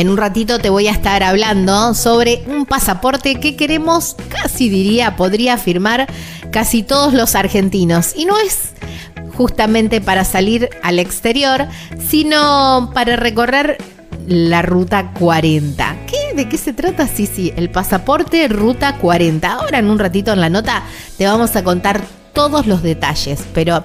En un ratito te voy a estar hablando sobre un pasaporte que queremos, casi diría, podría afirmar casi todos los argentinos. Y no es justamente para salir al exterior, sino para recorrer la ruta 40. ¿Qué? ¿De qué se trata? Sí, sí, el pasaporte ruta 40. Ahora en un ratito en la nota te vamos a contar todos los detalles, pero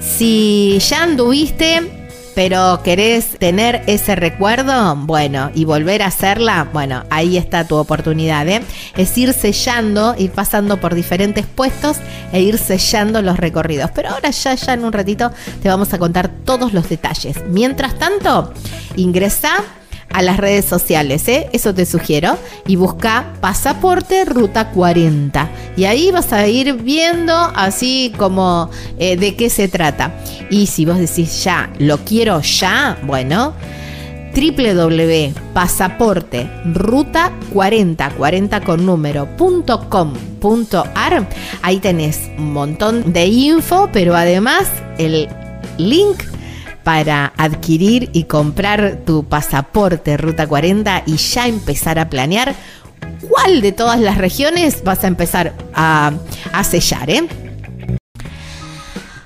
si ya anduviste pero querés tener ese recuerdo, bueno, y volver a hacerla, bueno, ahí está tu oportunidad, ¿eh? Es ir sellando, ir pasando por diferentes puestos e ir sellando los recorridos. Pero ahora ya, ya en un ratito te vamos a contar todos los detalles. Mientras tanto, ingresa a las redes sociales, ¿eh? eso te sugiero, y busca pasaporte ruta 40. Y ahí vas a ir viendo así como eh, de qué se trata. Y si vos decís ya, lo quiero ya, bueno, www.pasaporte ruta 40 40 con número.com.ar ahí tenés un montón de info pero además el link para adquirir y comprar tu pasaporte Ruta 40 y ya empezar a planear cuál de todas las regiones vas a empezar a, sellar. ¿eh?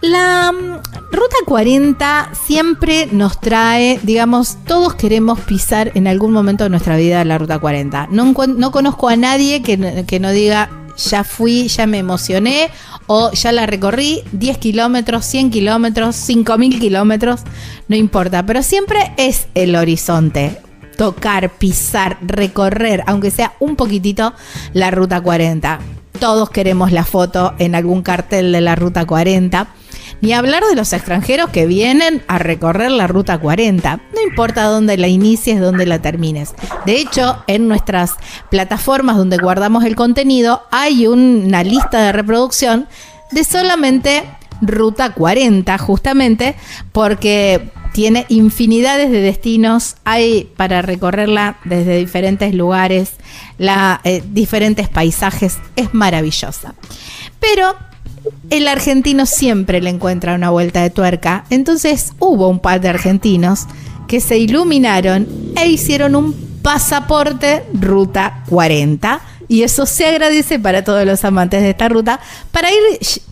La mm, Ruta 40 siempre nos trae, digamos, todos queremos pisar en algún momento de nuestra vida la Ruta 40. No, no conozco a nadie que, que no diga, ya fui, ya me emocioné, o ya la recorrí 10 kilómetros, 100 kilómetros, 5000 kilómetros, no importa, pero siempre es el horizonte. Tocar, pisar, recorrer, aunque sea un poquitito, la ruta 40. Todos queremos la foto en algún cartel de la ruta 40 ni hablar de los extranjeros que vienen a recorrer la Ruta 40. No importa dónde la inicies, dónde la termines. De hecho, en nuestras plataformas donde guardamos el contenido hay una lista de reproducción de solamente Ruta 40, justamente porque tiene infinidades de destinos, hay para recorrerla desde diferentes lugares, eh, diferentes paisajes, es maravillosa. Pero el argentino siempre le encuentra una vuelta de tuerca. Entonces hubo un par de argentinos que se iluminaron e hicieron un pasaporte Ruta 40 y eso se agradece para todos los amantes de esta ruta, para ir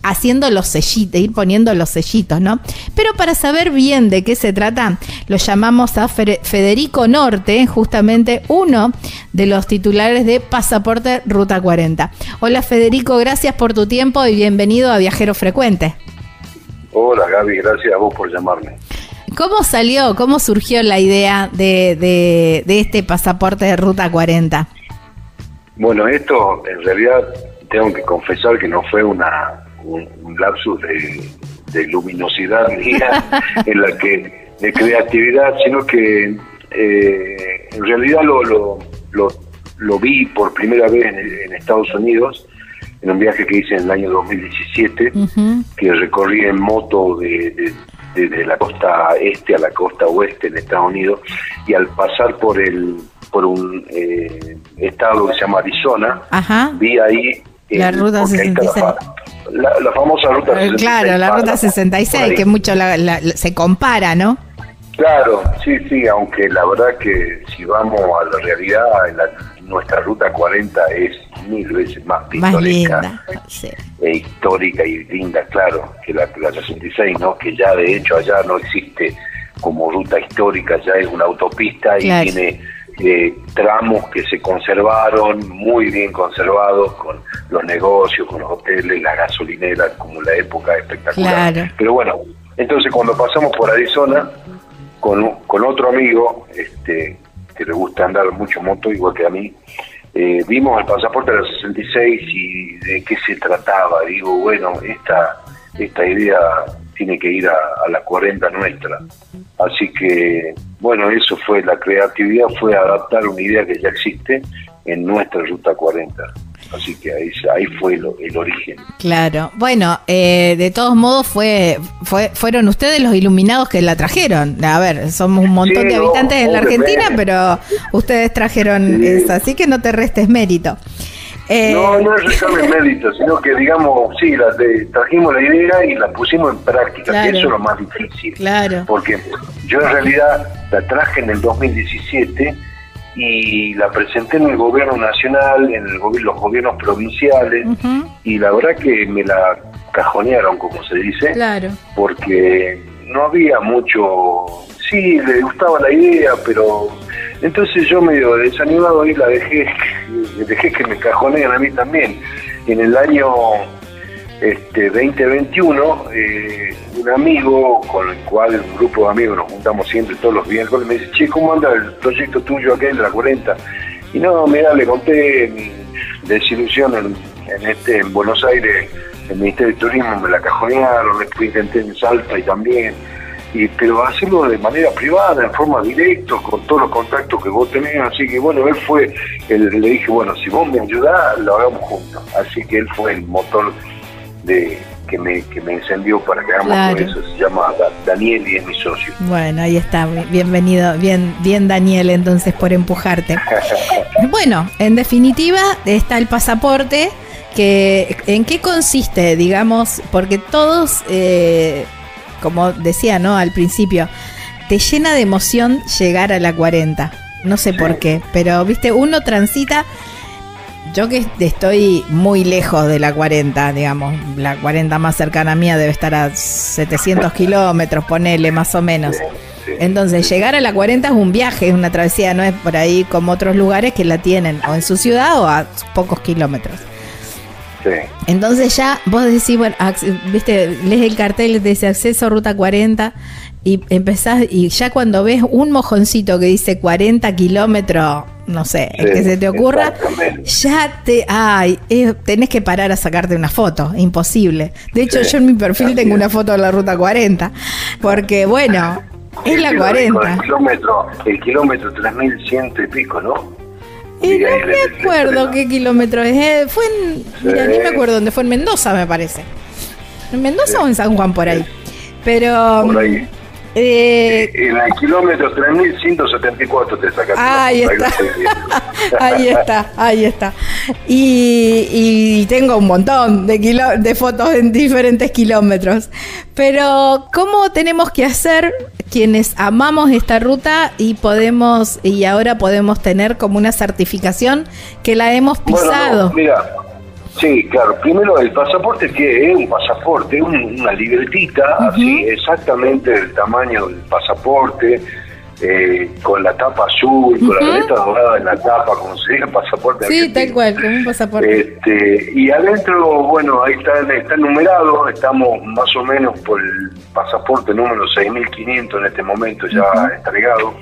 haciendo los sellitos, ir poniendo los sellitos, ¿no? Pero para saber bien de qué se trata, lo llamamos a Federico Norte, justamente uno de los titulares de Pasaporte Ruta 40. Hola Federico, gracias por tu tiempo y bienvenido a Viajero Frecuente. Hola Gaby, gracias a vos por llamarme. ¿Cómo salió, cómo surgió la idea de, de, de este pasaporte de Ruta 40? Bueno, esto en realidad tengo que confesar que no fue una un, lapsus de, luminosidad mía en la que de creatividad, sino que eh, en realidad lo, lo, lo, vi por primera vez en, Estados Unidos en un viaje que hice en el año 2017, que recorrí en moto de, de, la costa este a la costa oeste en Estados Unidos, y al pasar por el por un eh, estado que se llama Arizona, vi ahí... La ruta 66. La, famosa ruta 66. Eh, claro, la ruta 66, que mucho se compara, ¿no? Claro, sí, sí, aunque la verdad que si vamos a la realidad, nuestra ruta 40 es mil veces más pintoresca, e histórica y linda, claro, que la, la 66, ¿no? Que ya de hecho allá no existe como ruta histórica, ya es una autopista y tiene eh, tramos que se conservaron, muy bien conservados, con los negocios, con los hoteles, la gasolinera, como la época espectacular. Pero bueno, entonces cuando pasamos por Arizona, con, con otro amigo, este que le gusta andar mucho moto, igual que a mí, eh, vimos el pasaporte de los 66 y de qué se trataba. Digo, bueno, esta, esta idea tiene que ir a, la 40 nuestra. Así que, bueno, eso fue la creatividad, fue adaptar una idea que ya existe en nuestra ruta 40. Así que ahí, ahí fue el origen. Claro. Bueno, eh, de todos modos fue, fue fueron ustedes los iluminados que la trajeron. A ver, somos un montón de habitantes en la Argentina, pero ustedes trajeron eso, así que no te restes mérito. Eh, no, no es restarme mérito, sino que digamos, sí, la, trajimos la idea y la pusimos en práctica, que eso es lo más difícil. Claro. Porque yo en realidad la traje en el 2017 y la presenté en el gobierno nacional, en el los gobiernos provinciales, y la verdad que me la cajonearon, como se dice, claro. porque no había mucho, sí, le gustaba la idea, pero entonces yo medio desanimado ahí la dejé, dejé que me cajoneen a mí también. En el año este 2021, eh, un amigo con el cual un grupo de amigos nos juntamos siempre todos los miércoles, me dice, che, ¿cómo anda el proyecto tuyo aquel de la 40? Y no, mira, le conté mi desilusión en, este, en Buenos Aires, el Ministerio de Turismo me la cajonearon, después intenté en Salta y también, y, pero hacerlo de manera privada, en forma directa, con todos los contactos que vos tenés, así que bueno, él fue, le dije, bueno, si vos me ayudás, lo hagamos juntos, así que él fue el motor de que me, que me encendió para que hagamos eso. Se llama Daniel y es mi socio. Bueno, ahí está. Bienvenido. Bien, bien Daniel, entonces, por empujarte. bueno, en definitiva, está el pasaporte. Que, ¿En qué consiste, digamos? Porque todos, eh, como decía, ¿no? Al principio, te llena de emoción llegar a la 40. No sé por qué, pero, viste, uno transita yo que estoy muy lejos de la 40, digamos, la 40 más cercana a mía debe estar a 700 kilómetros, ponele más o menos. Entonces, llegar a la 40 es un viaje, es una travesía, no es por ahí como otros lugares que la tienen o en su ciudad o a pocos kilómetros. Entonces ya vos decís, bueno, viste, lees el cartel de ese acceso ruta 40 y empezás, y ya cuando ves un mojoncito que dice 40 kilómetros, no sé, el que se te ocurra, ya te, ay, eh, tenés que parar a sacarte una foto, imposible. De hecho, yo en mi perfil tengo una foto de la ruta 40, porque bueno, es la 40. El kilómetro, el kilómetro 3100 y pico, ¿no? Y no me acuerdo qué kilómetro es. Eh, fue en. Mira, ni me acuerdo dónde fue. En Mendoza, me parece. ¿En Mendoza o en San Juan por ahí? Pero. Por ahí. Eh, en el kilómetro 3174 te sacaste. Ahí está. ahí está, ahí está. Y, tengo un montón de, de fotos en diferentes kilómetros. Pero, ¿cómo tenemos que hacer quienes amamos esta ruta y podemos, y ahora podemos tener como una certificación que la hemos pisado? mira, Sí, claro. Primero, el pasaporte que es un pasaporte, una libretita, así exactamente del tamaño del pasaporte, eh, con la tapa azul, con la letra dorada en la tapa, como se dice pasaporte. Sí, tal cual, como un pasaporte. Este, y adentro, bueno, ahí está, está numerado, estamos más o menos por el pasaporte número 6500 en este momento ya entregado.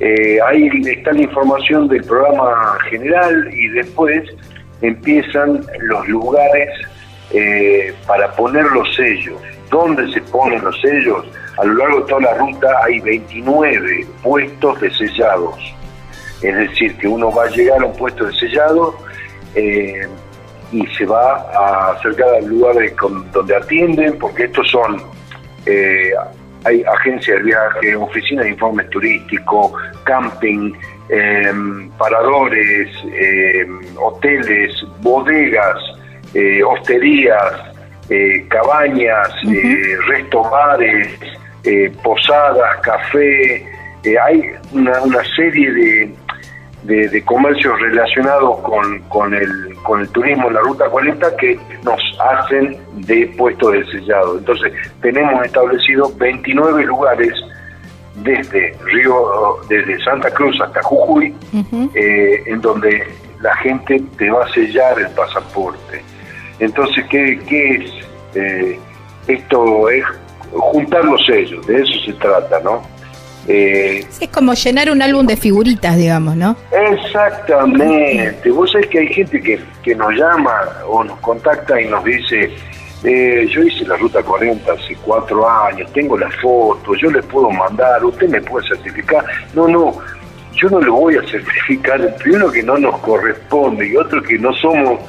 Eh, ahí está la información del programa general y después empiezan los lugares eh, para poner los sellos. ¿Dónde se ponen los sellos? A lo largo de toda la ruta hay 29 puestos de sellados. Es decir, que uno va a llegar a un puesto de sellado eh, y se va a acercar al lugar donde atienden, porque estos son, eh, hay agencias de viaje, oficinas de informes turísticos, camping, Em, paradores, em, hoteles, bodegas, eh, hosterías, eh, cabañas, eh, restos bares, posadas, café. hay una, serie de, de, comercios relacionados con, con, el, con el turismo en la Ruta 40 que nos hacen de puesto de sellado. Entonces, tenemos establecido 29 lugares desde Río, desde Santa Cruz hasta Jujuy, eh, en donde la gente te va a sellar el pasaporte. Entonces, ¿qué, es? Eh, esto es juntar los sellos, de eso se trata, ¿no? Eh, es como llenar un álbum de figuritas, digamos, ¿no? Exactamente. Vos sabés que hay gente que, que nos llama o nos contacta y nos dice, Eh, yo hice la ruta 40 hace cuatro años, tengo las fotos, yo le puedo mandar, usted me puede certificar. No, no, yo no le voy a certificar, primero que no nos corresponde y otro que no somos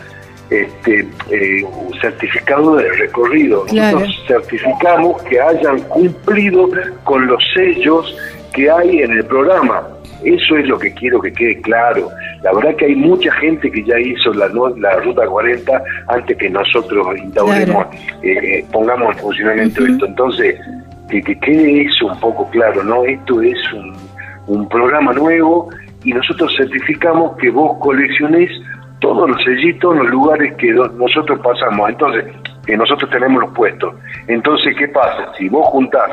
este, eh, certificado de recorrido. Nosotros certificamos que hayan cumplido con los sellos que hay en el programa. Eso es lo que quiero que quede claro. La verdad que hay mucha gente que ya hizo la, la Ruta 40 antes que nosotros instauremos, eh, pongamos en funcionamiento esto. Entonces, que, que, quede eso un poco claro, ¿no? Esto es un, un programa nuevo y nosotros certificamos que vos coleccionés todos los sellitos en los lugares que nosotros pasamos. Entonces, que nosotros tenemos los puestos. Entonces, ¿qué pasa? Si vos juntás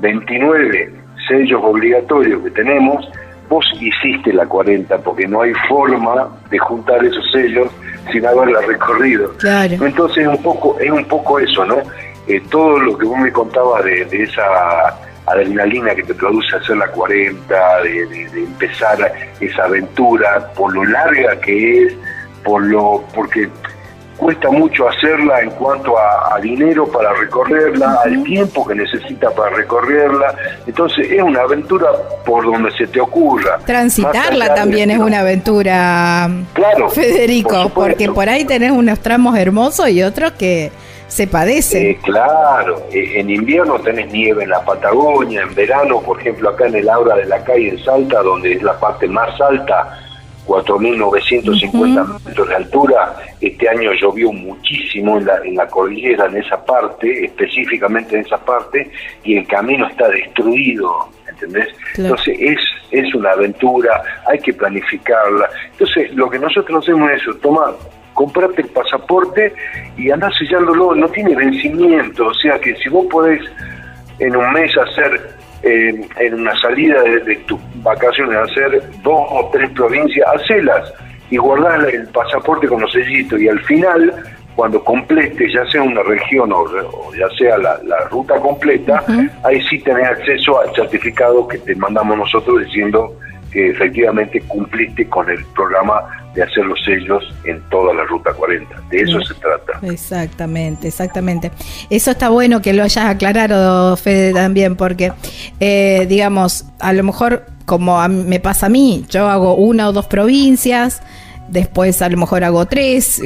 29 sellos obligatorios que tenemos, vos hiciste la 40, porque no hay forma de juntar esos sellos sin haberla recorrido. Entonces, es un poco, es un poco eso, ¿no? Eh, todo lo que vos me contabas de, esa adrenalina que te produce hacer la 40, de, de, empezar esa aventura, por lo larga que es, por lo porque cuesta mucho hacerla en cuanto a, dinero para recorrerla, al tiempo que necesita para recorrerla. Entonces es una aventura por donde se te ocurra. Transitarla también es una aventura, claro, Federico, porque por ahí tenés unos tramos hermosos y otros que se padecen. Eh, claro, eh, en invierno tenés nieve en la Patagonia, en verano, por ejemplo, acá en el Aura de la Calle en Salta, donde es la parte más alta 4.950 metros de altura. Este año llovió muchísimo en la, en la cordillera, en esa parte, específicamente en esa parte, y el camino está destruido, ¿entendés? Entonces es, es una aventura, hay que planificarla. Entonces lo que nosotros hacemos es eso, toma, comprate el pasaporte y andás sellándolo, no tiene vencimiento, o sea que si vos podés en un mes hacer en una salida de, tus vacaciones, hacer dos o tres provincias, hacelas y guardar el pasaporte con los sellitos. Y al final, cuando complete, ya sea una región o, ya sea la, ruta completa, ahí sí tenés acceso al certificado que te mandamos nosotros diciendo que efectivamente cumpliste con el programa de hacer los sellos en toda la Ruta 40. De eso se trata. Exactamente, exactamente. Eso está bueno que lo hayas aclarado, Fede, también, porque, eh, digamos, a lo mejor, como me pasa a mí, yo hago una o dos provincias, después a lo mejor hago tres,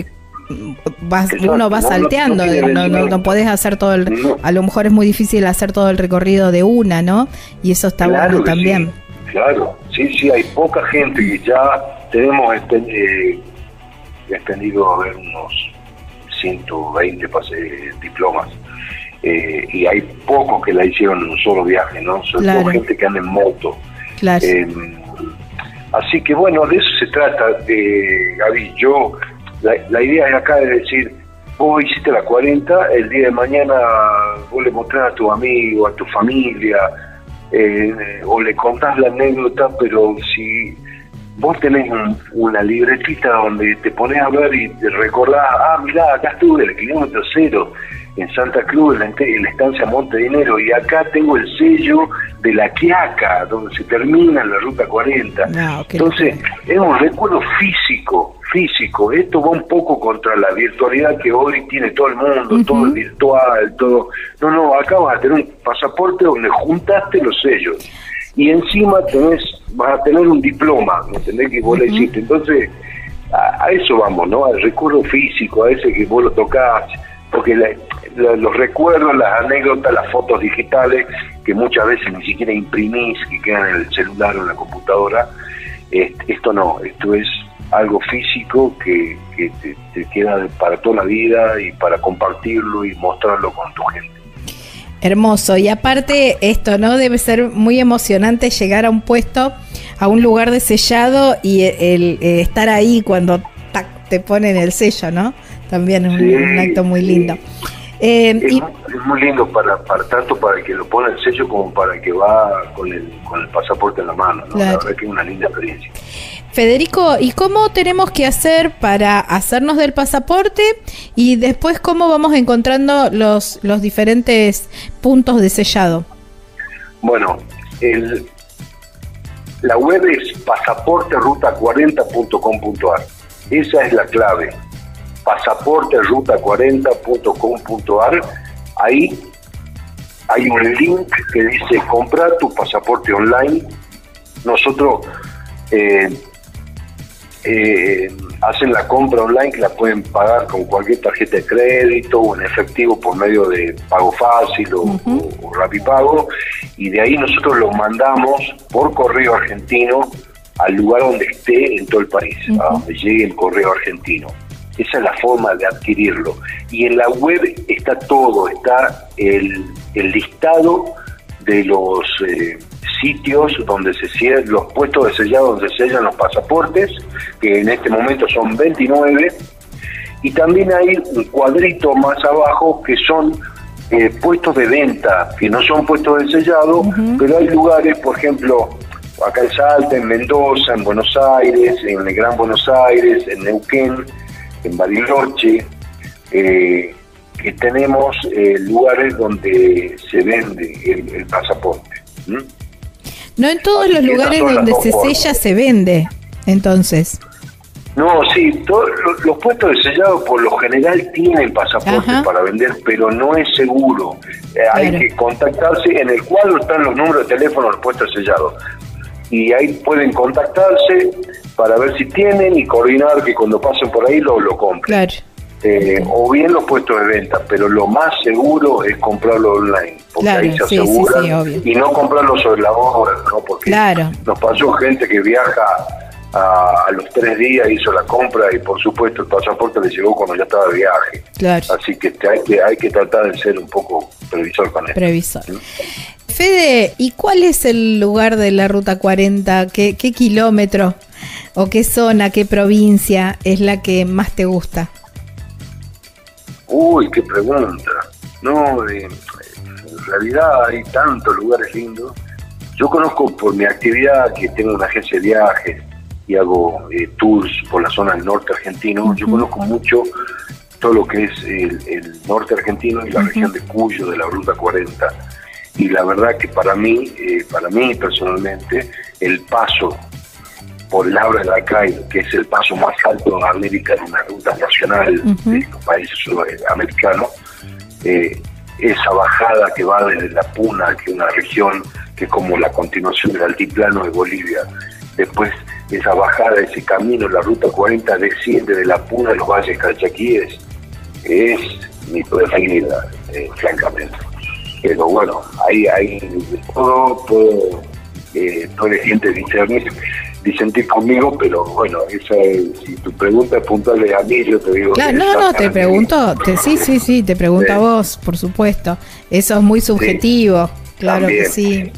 uno va salteando, no, no, no, podés hacer todo el... A lo mejor es muy difícil hacer todo el recorrido de una, ¿no? Y eso está bueno también. Claro, sí, sí, hay poca gente que ya tenemos eh, extendido a ver unos 120 pase, diplomas. Eh, y hay pocos que la hicieron en un solo viaje, ¿no? Son gente que anda en moto. Em, así que bueno, de eso se trata, eh, Gaby. Yo, la, la idea es acá de decir, vos hiciste la 40, el día de mañana vos le mostrás a tu amigo, a tu familia, eh, o le contás la anécdota, pero si vos tenés una libretita donde te pones a ver y te recordás, ah, mirá, acá estuve el kilómetro cero en Santa Cruz, en la, estancia Monte Dinero, y acá tengo el sello de la Quiaca, donde se termina la ruta 40. Ah, Entonces, es un recuerdo físico, físico. Esto va un poco contra la virtualidad que hoy tiene todo el mundo, todo el virtual, todo. No, no, acá vas a tener un pasaporte donde juntaste los sellos. Y encima tenés vas a tener un diploma, ¿me entendés? Que vos le hiciste. Entonces, a, eso vamos, ¿no? Al recuerdo físico, a ese que vos lo tocás, porque los recuerdos, las anécdotas, las fotos digitales, que muchas veces ni siquiera imprimís, que quedan en el celular o en la computadora, esto no, esto es algo físico que, te, te, queda para toda la vida y para compartirlo y mostrarlo con tu gente. Hermoso. Y aparte, esto, ¿no? Debe ser muy emocionante llegar a un puesto, a un lugar de sellado y el, eh, estar ahí cuando te ponen el sello, ¿no? También es un, acto muy lindo. Eh, es, muy lindo para, para tanto para el que lo pone el sello como para el que va con el, con el pasaporte en la mano. ¿no? La verdad que es una linda experiencia. Federico, ¿y cómo tenemos que hacer para hacernos del pasaporte y después cómo vamos encontrando los, los diferentes puntos de sellado? Bueno, el, la web es pasaporteruta40.com.ar. Esa es la clave. pasaporteruta40.com.ar, ahí hay un link que dice comprar tu pasaporte online. Nosotros eh, eh, hacen la compra online que la pueden pagar con cualquier tarjeta de crédito o en efectivo por medio de pago fácil o, uh Rapipago y de ahí nosotros lo mandamos por correo argentino al lugar donde esté en todo el país, a donde llegue el correo argentino. Esa es la forma de adquirirlo. Y en la web está todo, está el, listado de los eh, sitios donde se cierran, los puestos de sellado donde se sellan los pasaportes, que en este momento son 29, y también hay un cuadrito más abajo que son eh, puestos de venta, que no son puestos de sellado, pero hay lugares, por ejemplo, acá en Salta, en Mendoza, en Buenos Aires, en el Gran Buenos Aires, en Neuquén, en Bariloche, eh, que tenemos eh, lugares donde se vende el, pasaporte. No en todos los lugares donde se sella se vende, entonces. No, sí, todos los, puestos de sellado por lo general tienen pasaporte para vender, pero no es seguro. Eh, hay que contactarse, en el cuadro están los números de teléfono de los puestos de sellado. Y ahí pueden contactarse para ver si tienen y coordinar que cuando pasen por ahí lo, lo compren. Claro. Eh, o bien los puestos de venta, pero lo más seguro es comprarlo online, porque ahí se asegura y no comprarlo sobre la hora, ¿no? porque nos pasó gente que viaja a, los tres días, hizo la compra y por supuesto el pasaporte le llegó cuando ya estaba de viaje. Así que hay, que hay que tratar de ser un poco previsor con eso. Previsor. Fede, ¿y cuál es el lugar de la Ruta 40? ¿Qué, qué kilómetro o qué zona, qué provincia es la que más te gusta? Uy, qué pregunta. No, en realidad hay tantos lugares lindos. Yo conozco por mi actividad que tengo una agencia de viajes y hago eh, tours por la zona del norte argentino. Yo conozco mucho todo lo que es el, norte argentino y la región de Cuyo, de la Ruta 40. Y la verdad que para mí, eh, para mí personalmente, el paso por Laura de la Calle, que es el paso más alto en América en una ruta nacional de los países sudamericanos, eh, esa bajada que va desde la Puna, que es una región que es como la continuación del altiplano de Bolivia, después esa bajada, ese camino, la ruta 40 desciende de la Puna de los valles calchaquíes, es mi preferida, eh, francamente. Pero bueno, ahí hay todo, todo, eh, toda la gente discernir disentir conmigo, pero bueno, esa si tu pregunta es puntual a mí, yo te digo. Claro, no, no, te pregunto, te, sí, sí, sí, te pregunto a vos, por supuesto. Eso es muy subjetivo. Claro que sí.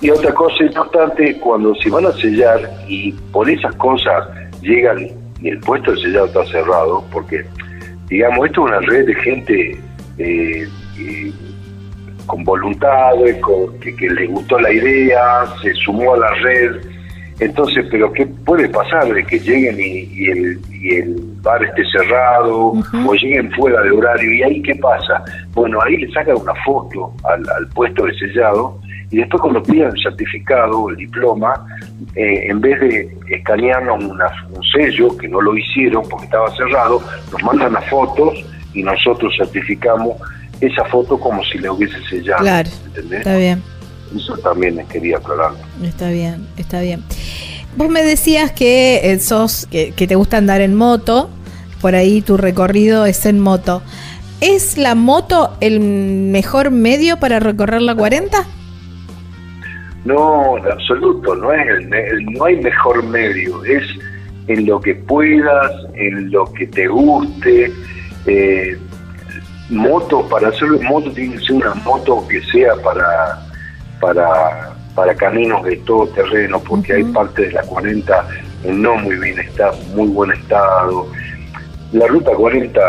Y otra cosa importante, cuando se van a sellar y por esas cosas llegan y el puesto de sellado está cerrado, porque, digamos, esto es una red de gente eh, eh, con voluntad, con, que, que le gustó la idea, se sumó a la red entonces, pero ¿qué puede pasar de que lleguen y, el, y el, bar esté cerrado o lleguen fuera de horario? ¿Y ahí qué pasa? Bueno, ahí le sacan una foto al, puesto de sellado y después cuando pidan el certificado o el diploma, eh, en vez de escanearnos un sello, que no lo hicieron porque estaba cerrado, nos mandan las fotos y nosotros certificamos esa foto como si le hubiese sellado. Claro, está bien. Eso también quería aclarar. Está bien, está bien. Vos me decías que eh, sos, que, te gusta andar en moto, por ahí tu recorrido es en moto. ¿Es la moto el mejor medio para recorrer la 40? No, en absoluto, no es no hay mejor medio, es en lo que puedas, en lo que te guste. Eh, moto, para hacerlo en moto tiene que ser una moto que sea para para, para caminos de todo terreno, porque hay parte de la 40 en no muy bien está, muy buen estado. La ruta 40,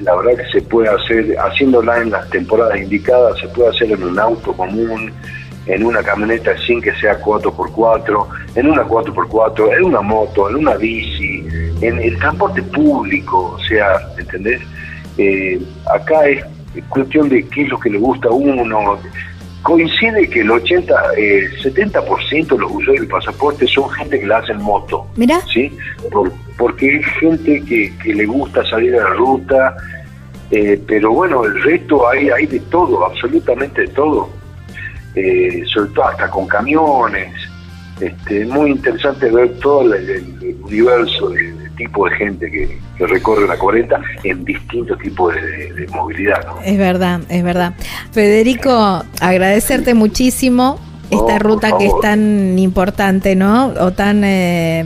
la verdad que se puede hacer, haciéndola en las temporadas indicadas, se puede hacer en un auto común, en una camioneta sin que sea 4x4, en una 4x4, en una moto, en una bici, en el transporte público, o sea, ¿entendés? Eh, acá es cuestión de qué es lo que le gusta a uno, coincide que el 80, eh, 70% de los usuarios del pasaporte son gente que la hacen moto. Mira. ¿Sí? porque es gente que, que le gusta salir a la ruta, eh, pero bueno, el resto hay, hay de todo, absolutamente de todo, eh, sobre todo hasta con camiones. Este, muy interesante ver todo el, universo de, tipo de gente que, recorre la 40 en distintos tipos de, movilidad. Es verdad, es verdad. Federico, agradecerte muchísimo esta ruta que es tan importante, ¿no? O tan... Eh,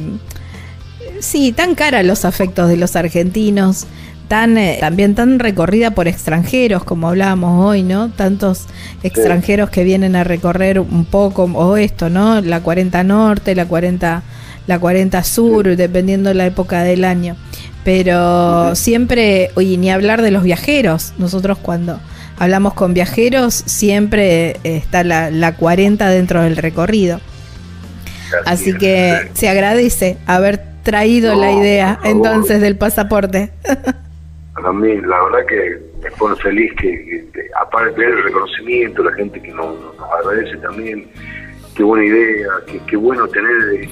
sí, tan cara a los afectos de los argentinos tan, eh, también tan recorrida por extranjeros, como hablábamos hoy, ¿no? Tantos extranjeros que vienen a recorrer un poco, o esto, ¿no? La 40 Norte, la 40, la 40 Sur, dependiendo la época del año. Pero siempre, oye, ni hablar de los viajeros. Nosotros cuando hablamos con viajeros, siempre está la, la 40 dentro del recorrido. Así que se agradece haber traído la idea entonces del pasaporte. para mí, la verdad que me pone feliz que, aparte del reconocimiento, la gente que nos, agradece también, qué buena idea, qué, bueno tener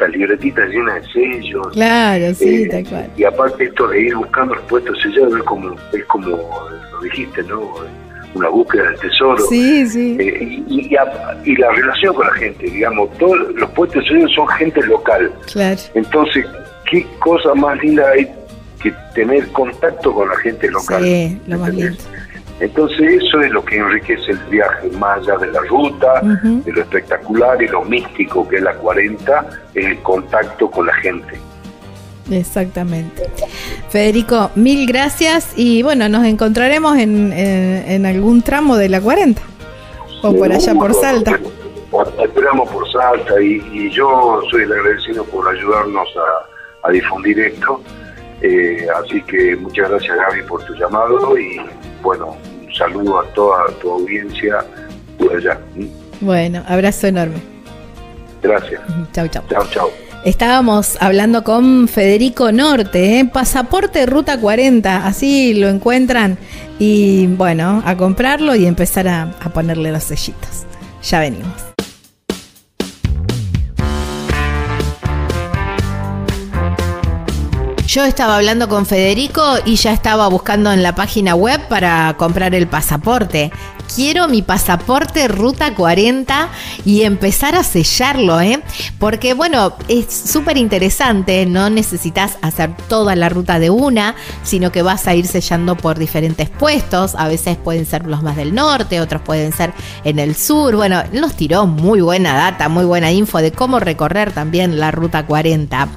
estas libretitas llenas de sellos. Claro, sí, eh, tal Y aparte esto de ir buscando respuestas sellados es como, es como lo dijiste, ¿no? Una búsqueda del tesoro. Sí, sí. Eh, y, y, la relación con la gente, digamos, todos los puestos sellos son gente local. Claro. Entonces, qué cosa más linda hay que tener contacto con la gente local. Sí, lo más Entonces eso es lo que enriquece el viaje, más allá de la ruta, de lo espectacular y lo místico que es la 40, el contacto con la gente. Exactamente. Federico, mil gracias y bueno, nos encontraremos en, en, algún tramo de la 40 o por allá por Salta. Esperamos por Salta y, yo soy el agradecido por ayudarnos a, a difundir esto eh, así que muchas gracias Gaby por tu llamado y bueno, saludo a toda tu audiencia por allá. Bueno, abrazo enorme. Gracias. Chao, chao. Chao, chao. Estábamos hablando con Federico Norte, ¿eh? pasaporte Ruta 40, así lo encuentran y bueno, a comprarlo y empezar a ponerle los sellitos. Ya venimos. Yo estaba hablando con Federico y ya estaba buscando en la página web para comprar el pasaporte quiero mi pasaporte Ruta 40 y empezar a sellarlo, ¿eh? Porque bueno, es súper interesante, no necesitas hacer toda la ruta de una, sino que vas a ir sellando por diferentes puestos, a veces pueden ser los más del norte, otros pueden ser en el sur, bueno, nos tiró muy buena data, muy buena info de cómo recorrer también la Ruta 40.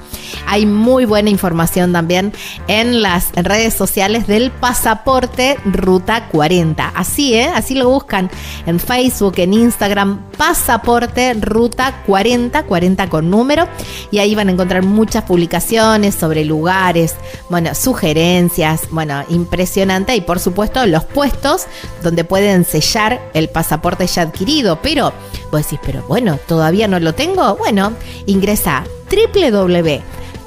Hay muy buena información también en las redes sociales del pasaporte Ruta 40. Así, ¿eh? Así buscan en Facebook, en Instagram, Pasaporte Ruta 40, 40 con número, y ahí van a encontrar muchas publicaciones sobre lugares, bueno, sugerencias, bueno, impresionante, y por supuesto los puestos donde pueden sellar el pasaporte ya adquirido, pero vos decís, pero bueno, todavía no lo tengo, bueno, ingresa www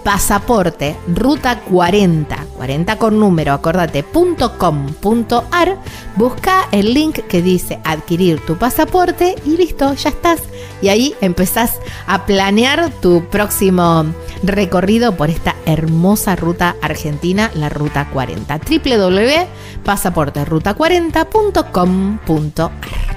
pasaporte ruta 40, 40 con número, acordate, .com.ar, busca el link que dice adquirir tu pasaporte y listo, ya estás. Y ahí empezás a planear tu próximo recorrido por esta hermosa ruta argentina, la ruta 40. www.pasaporteruta40.com.ar